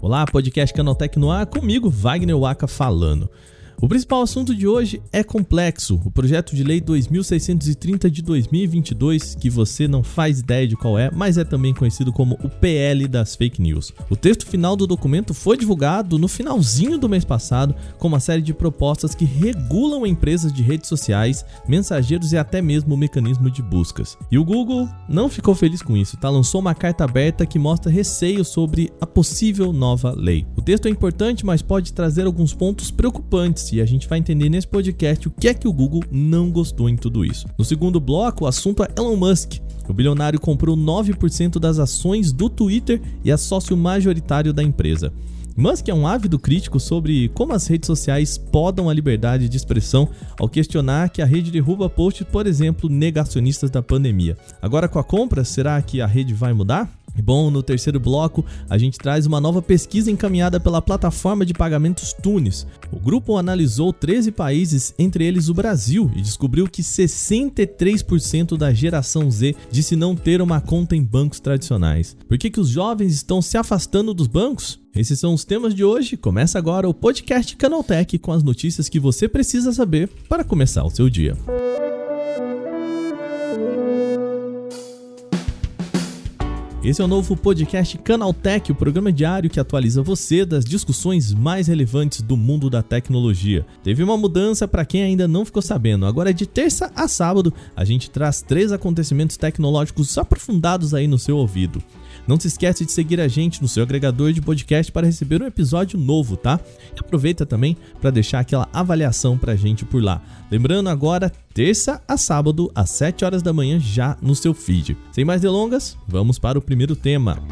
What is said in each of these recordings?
Olá, podcast Canaltech no ar, comigo, Wagner Waka falando. O principal assunto de hoje é complexo, o projeto de lei 2630 de 2022, que você não faz ideia de qual é, mas é também conhecido como o PL das fake news. O texto final do documento foi divulgado no finalzinho do mês passado, com uma série de propostas que regulam empresas de redes sociais, mensageiros e até mesmo o mecanismo de buscas. E o Google não ficou feliz com isso, tá? Lançou uma carta aberta que mostra receio sobre a possível nova lei. O texto é importante, mas pode trazer alguns pontos preocupantes e a gente vai entender nesse podcast o que é que o Google não gostou em tudo isso. No segundo bloco, o assunto é Elon Musk. O bilionário comprou 9% das ações do Twitter e é sócio majoritário da empresa. Musk é um ávido crítico sobre como as redes sociais podam a liberdade de expressão ao questionar que a rede derruba posts, por exemplo, negacionistas da pandemia. Agora com a compra, será que a rede vai mudar? Bom, no terceiro bloco, a gente traz uma nova pesquisa encaminhada pela plataforma de pagamentos Tunis. O grupo analisou 13 países, entre eles o Brasil, e descobriu que 63% da geração Z disse não ter uma conta em bancos tradicionais. Por que, que os jovens estão se afastando dos bancos? Esses são os temas de hoje. Começa agora o podcast Canaltech com as notícias que você precisa saber para começar o seu dia. Esse é o novo podcast Canaltech, o programa diário que atualiza você das discussões mais relevantes do mundo da tecnologia. Teve uma mudança para quem ainda não ficou sabendo. Agora, de terça a sábado, a gente traz três acontecimentos tecnológicos aprofundados aí no seu ouvido. Não se esquece de seguir a gente no seu agregador de podcast para receber um episódio novo, tá? E aproveita também para deixar aquela avaliação para a gente por lá. Lembrando agora, terça a sábado, às 7 horas da manhã, já no seu feed. Sem mais delongas, vamos para o primeiro tema.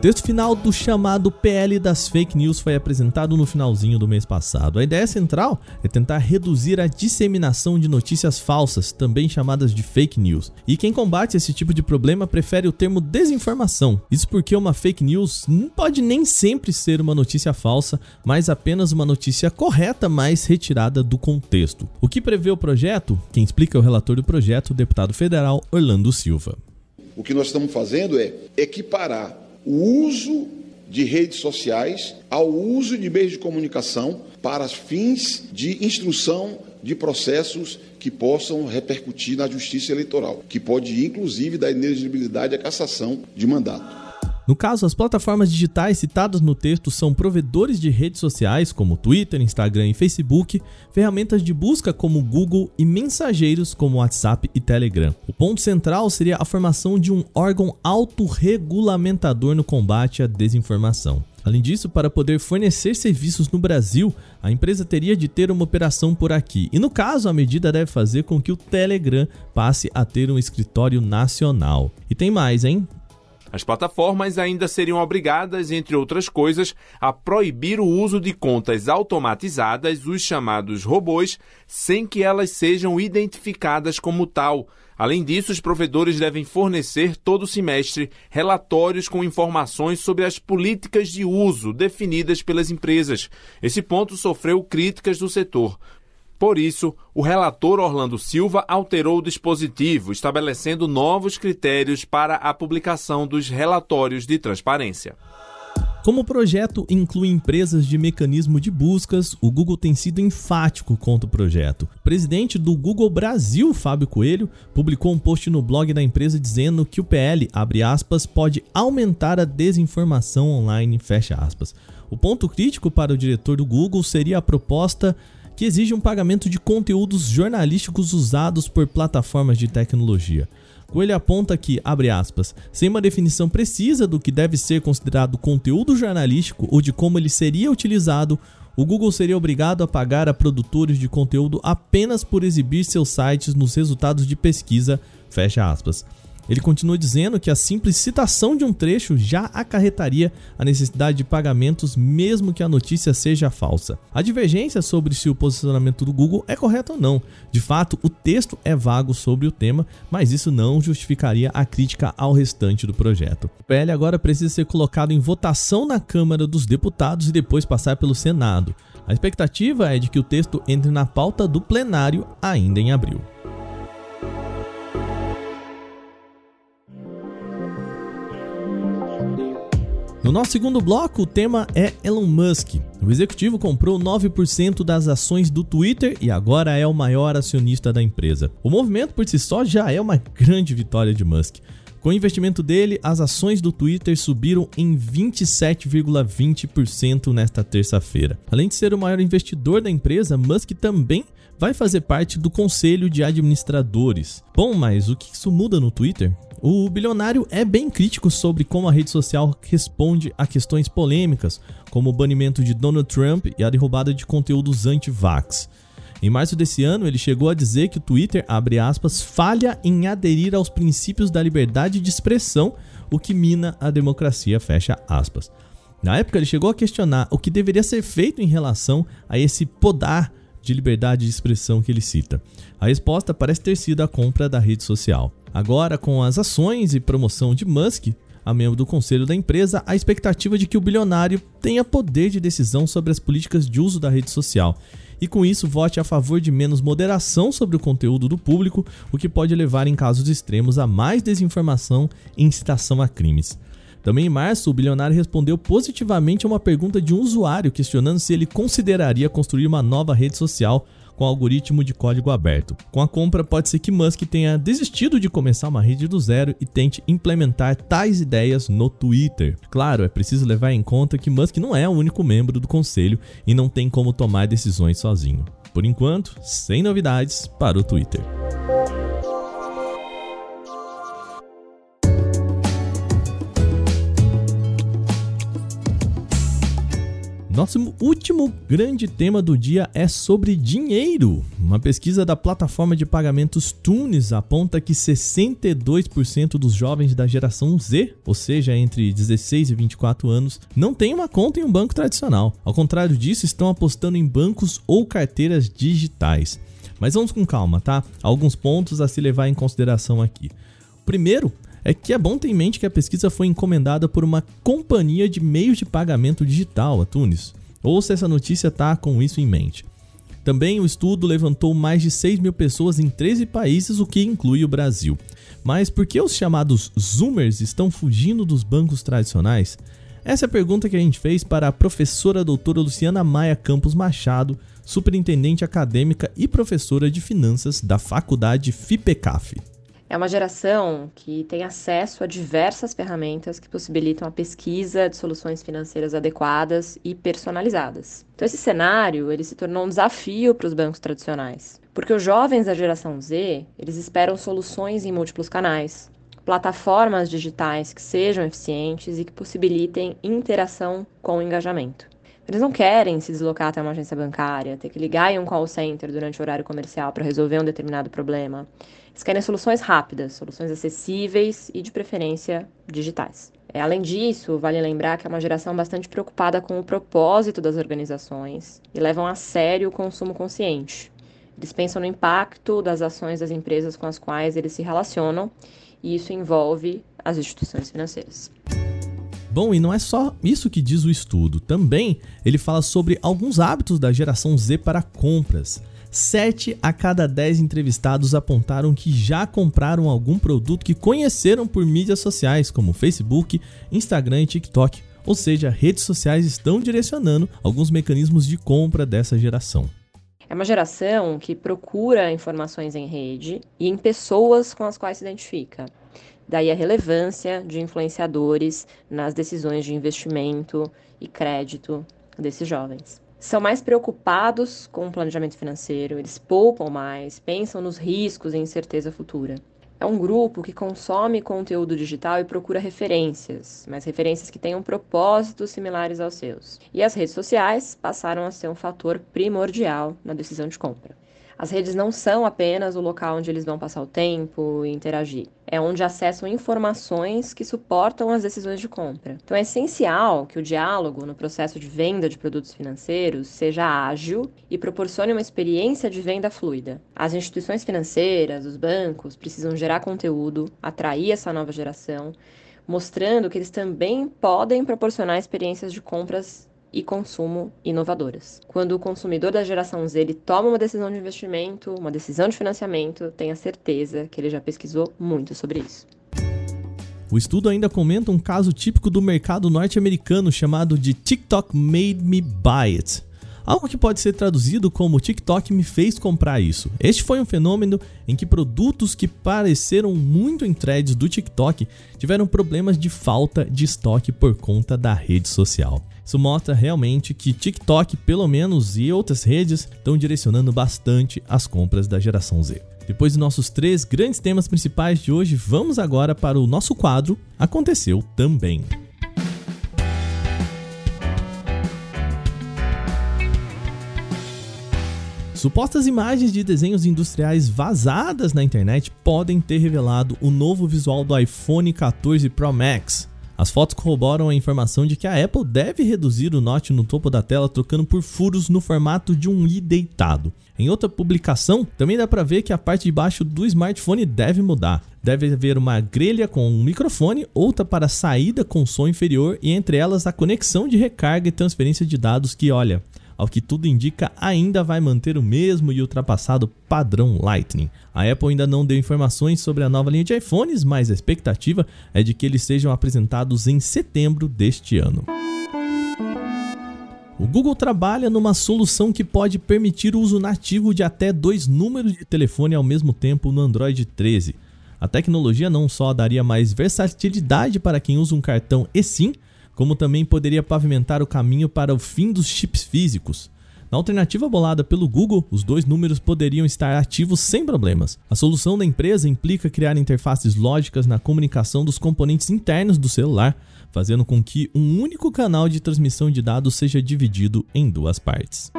Texto final do chamado PL das fake news foi apresentado no finalzinho do mês passado. A ideia central é tentar reduzir a disseminação de notícias falsas, também chamadas de fake news. E quem combate esse tipo de problema prefere o termo desinformação. Isso porque uma fake news não pode nem sempre ser uma notícia falsa, mas apenas uma notícia correta, mas retirada do contexto. O que prevê o projeto? Quem explica é o relator do projeto, o deputado federal Orlando Silva. O que nós estamos fazendo é equiparar o uso de redes sociais ao uso de meios de comunicação para fins de instrução de processos que possam repercutir na justiça eleitoral, que pode inclusive dar inelegibilidade à cassação de mandato. No caso, as plataformas digitais citadas no texto são provedores de redes sociais como Twitter, Instagram e Facebook, ferramentas de busca como Google e mensageiros como WhatsApp e Telegram. O ponto central seria a formação de um órgão autorregulamentador no combate à desinformação. Além disso, para poder fornecer serviços no Brasil, a empresa teria de ter uma operação por aqui. E no caso, a medida deve fazer com que o Telegram passe a ter um escritório nacional. E tem mais, hein? As plataformas ainda seriam obrigadas, entre outras coisas, a proibir o uso de contas automatizadas, os chamados robôs, sem que elas sejam identificadas como tal. Além disso, os provedores devem fornecer todo semestre relatórios com informações sobre as políticas de uso definidas pelas empresas. Esse ponto sofreu críticas do setor. Por isso, o relator Orlando Silva alterou o dispositivo, estabelecendo novos critérios para a publicação dos relatórios de transparência. Como o projeto inclui empresas de mecanismo de buscas, o Google tem sido enfático contra o projeto. O presidente do Google Brasil, Fábio Coelho, publicou um post no blog da empresa dizendo que o PL, aspas, pode aumentar a desinformação online, O ponto crítico para o diretor do Google seria a proposta que exige um pagamento de conteúdos jornalísticos usados por plataformas de tecnologia. Coelho aponta que, abre aspas, sem uma definição precisa do que deve ser considerado conteúdo jornalístico ou de como ele seria utilizado, o Google seria obrigado a pagar a produtores de conteúdo apenas por exibir seus sites nos resultados de pesquisa, fecha aspas. Ele continua dizendo que a simples citação de um trecho já acarretaria a necessidade de pagamentos, mesmo que a notícia seja falsa. Há divergência sobre se o posicionamento do Google é correto ou não. De fato, o texto é vago sobre o tema, mas isso não justificaria a crítica ao restante do projeto. O PL agora precisa ser colocado em votação na Câmara dos Deputados e depois passar pelo Senado. A expectativa é de que o texto entre na pauta do plenário ainda em abril. No nosso segundo bloco, o tema é Elon Musk. O executivo comprou 9% das ações do Twitter e agora é o maior acionista da empresa. O movimento por si só já é uma grande vitória de Musk. Com o investimento dele, as ações do Twitter subiram em 27,20% nesta terça-feira. Além de ser o maior investidor da empresa, Musk também vai fazer parte do conselho de administradores. Bom, mas o que isso muda no Twitter? O bilionário é bem crítico sobre como a rede social responde a questões polêmicas, como o banimento de Donald Trump e a derrubada de conteúdos anti-vax. Em março desse ano, ele chegou a dizer que o Twitter, aspas, falha em aderir aos princípios da liberdade de expressão, o que mina a democracia. Na época, ele chegou a questionar o que deveria ser feito em relação a esse podar de liberdade de expressão que ele cita. A resposta parece ter sido a compra da rede social. Agora, com as ações e promoção de Musk, a membro do conselho da empresa, a expectativa de que o bilionário tenha poder de decisão sobre as políticas de uso da rede social e com isso vote a favor de menos moderação sobre o conteúdo do público, o que pode levar em casos extremos a mais desinformação e incitação a crimes. Também em março, o bilionário respondeu positivamente a uma pergunta de um usuário questionando se ele consideraria construir uma nova rede social com algoritmo de código aberto. Com a compra, pode ser que Musk tenha desistido de começar uma rede do zero e tente implementar tais ideias no Twitter. Claro, é preciso levar em conta que Musk não é o único membro do conselho e não tem como tomar decisões sozinho. Por enquanto, sem novidades para o Twitter. Nosso último grande tema do dia é sobre dinheiro. Uma pesquisa da plataforma de pagamentos Tunes aponta que 62% dos jovens da geração Z, ou seja, entre 16 e 24 anos, não têm uma conta em um banco tradicional. Ao contrário disso, estão apostando em bancos ou carteiras digitais. Mas vamos com calma, tá? Alguns pontos a se levar em consideração aqui. Primeiro, é que é bom ter em mente que a pesquisa foi encomendada por uma companhia de meios de pagamento digital, a Tunis. Ouça essa notícia tá com isso em mente. Também o estudo levantou mais de 6 mil pessoas em 13 países, o que inclui o Brasil. Mas por que os chamados Zoomers estão fugindo dos bancos tradicionais? Essa é a pergunta que a gente fez para a professora doutora Luciana Maia Campos Machado, superintendente acadêmica e professora de finanças da Faculdade FIPECAF. É uma geração que tem acesso a diversas ferramentas que possibilitam a pesquisa de soluções financeiras adequadas e personalizadas. Então esse cenário, ele se tornou um desafio para os bancos tradicionais, porque os jovens da geração Z, eles esperam soluções em múltiplos canais, plataformas digitais que sejam eficientes e que possibilitem interação com engajamento. Eles não querem se deslocar até uma agência bancária, ter que ligar em um call center durante o horário comercial para resolver um determinado problema. Eles querem soluções rápidas, soluções acessíveis e, de preferência, digitais. É, além disso, vale lembrar que é uma geração bastante preocupada com o propósito das organizações e levam a sério o consumo consciente. Eles pensam no impacto das ações das empresas com as quais eles se relacionam, e isso envolve as instituições financeiras. Bom, e não é só isso que diz o estudo. Também ele fala sobre alguns hábitos da geração Z para compras. 7 a cada 10 entrevistados apontaram que já compraram algum produto que conheceram por mídias sociais, como Facebook, Instagram e TikTok. Ou seja, redes sociais estão direcionando alguns mecanismos de compra dessa geração. É uma geração que procura informações em rede e em pessoas com as quais se identifica. Daí a relevância de influenciadores nas decisões de investimento e crédito desses jovens. São mais preocupados com o planejamento financeiro, eles poupam mais, pensam nos riscos e incerteza futura. É um grupo que consome conteúdo digital e procura referências, mas referências que tenham propósitos similares aos seus. E as redes sociais passaram a ser um fator primordial na decisão de compra. As redes não são apenas o local onde eles vão passar o tempo e interagir. É onde acessam informações que suportam as decisões de compra. Então é essencial que o diálogo no processo de venda de produtos financeiros seja ágil e proporcione uma experiência de venda fluida. As instituições financeiras, os bancos, precisam gerar conteúdo, atrair essa nova geração, mostrando que eles também podem proporcionar experiências de compras e consumo inovadoras. Quando o consumidor da geração Z ele toma uma decisão de investimento, uma decisão de financiamento, tenha certeza que ele já pesquisou muito sobre isso. O estudo ainda comenta um caso típico do mercado norte-americano chamado de TikTok Made Me Buy It. Algo que pode ser traduzido como TikTok me fez comprar isso. Este foi um fenômeno em que produtos que pareceram muito em threads do TikTok tiveram problemas de falta de estoque por conta da rede social. Isso mostra realmente que TikTok, pelo menos, e outras redes estão direcionando bastante as compras da geração Z. Depois de nossos três grandes temas principais de hoje, vamos agora para o nosso quadro Aconteceu Também. Supostas imagens de desenhos industriais vazadas na internet podem ter revelado o novo visual do iPhone 14 Pro Max, as fotos corroboram a informação de que a Apple deve reduzir o note no topo da tela trocando por furos no formato de um i deitado. Em outra publicação, também dá para ver que a parte de baixo do smartphone deve mudar. Deve haver uma grelha com um microfone, outra para saída com som inferior e entre elas a conexão de recarga e transferência de dados que, olha, ao que tudo indica, ainda vai manter o mesmo e ultrapassado padrão Lightning. A Apple ainda não deu informações sobre a nova linha de iPhones, mas a expectativa é de que eles sejam apresentados em setembro deste ano. O Google trabalha numa solução que pode permitir o uso nativo de até dois números de telefone ao mesmo tempo no Android 13. A tecnologia não só daria mais versatilidade para quem usa um cartão eSIM, como também poderia pavimentar o caminho para o fim dos chips físicos. Na alternativa bolada pelo Google, os dois números poderiam estar ativos sem problemas. A solução da empresa implica criar interfaces lógicas na comunicação dos componentes internos do celular, fazendo com que um único canal de transmissão de dados seja dividido em duas partes.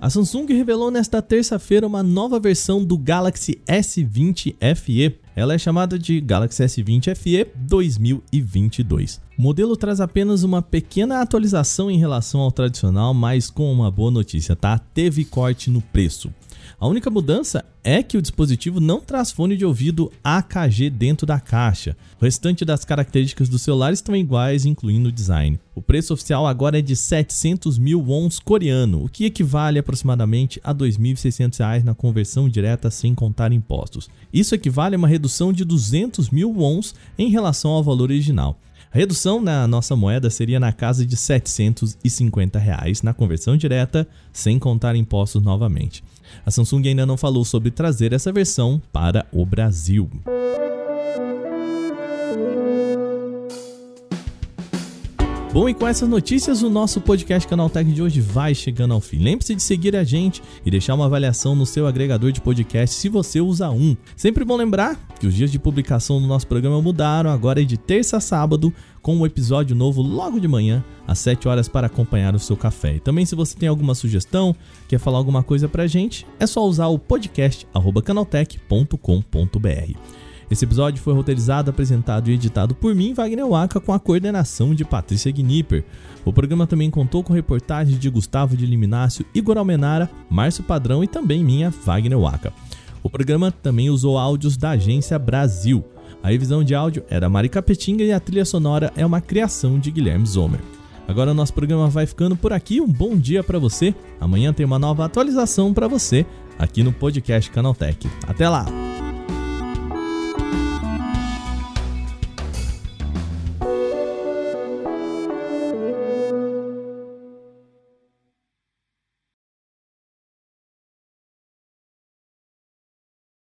A Samsung revelou nesta terça-feira uma nova versão do Galaxy S20 FE. Ela é chamada de Galaxy S20 FE 2022. O modelo traz apenas uma pequena atualização em relação ao tradicional, mas com uma boa notícia, tá? Teve corte no preço. A única mudança é que o dispositivo não traz fone de ouvido AKG dentro da caixa. O restante das características do celular estão iguais, incluindo o design. O preço oficial agora é de 700 mil wons coreano, o que equivale aproximadamente a 2.600 reais na conversão direta sem contar impostos. Isso equivale a uma redução de 200 mil wons em relação ao valor original. A redução na nossa moeda seria na casa de 750 reais na conversão direta, sem contar impostos novamente. A Samsung ainda não falou sobre trazer essa versão para o Brasil. Bom, e com essas notícias, o nosso podcast Canaltech de hoje vai chegando ao fim. Lembre-se de seguir a gente e deixar uma avaliação no seu agregador de podcast se você usa um. Sempre bom lembrar que os dias de publicação do nosso programa mudaram, agora é de terça a sábado, com um episódio novo logo de manhã, às 7 horas, para acompanhar o seu café. E também, se você tem alguma sugestão, quer falar alguma coisa pra gente, é só usar o podcast canaltech.com.br. Esse episódio foi roteirizado, apresentado e editado por mim, Wagner Waka, com a coordenação de Patrícia Gnipper. O programa também contou com reportagens de Gustavo de Liminácio, Igor Almenara, Márcio Padrão e também minha, Wagner Waka. O programa também usou áudios da Agência Brasil. A revisão de áudio é da Mari Capetinga e a trilha sonora é uma criação de Guilherme Zomer. Agora nosso programa vai ficando por aqui. Um bom dia para você. Amanhã tem uma nova atualização para você aqui no podcast Canaltech. Até lá.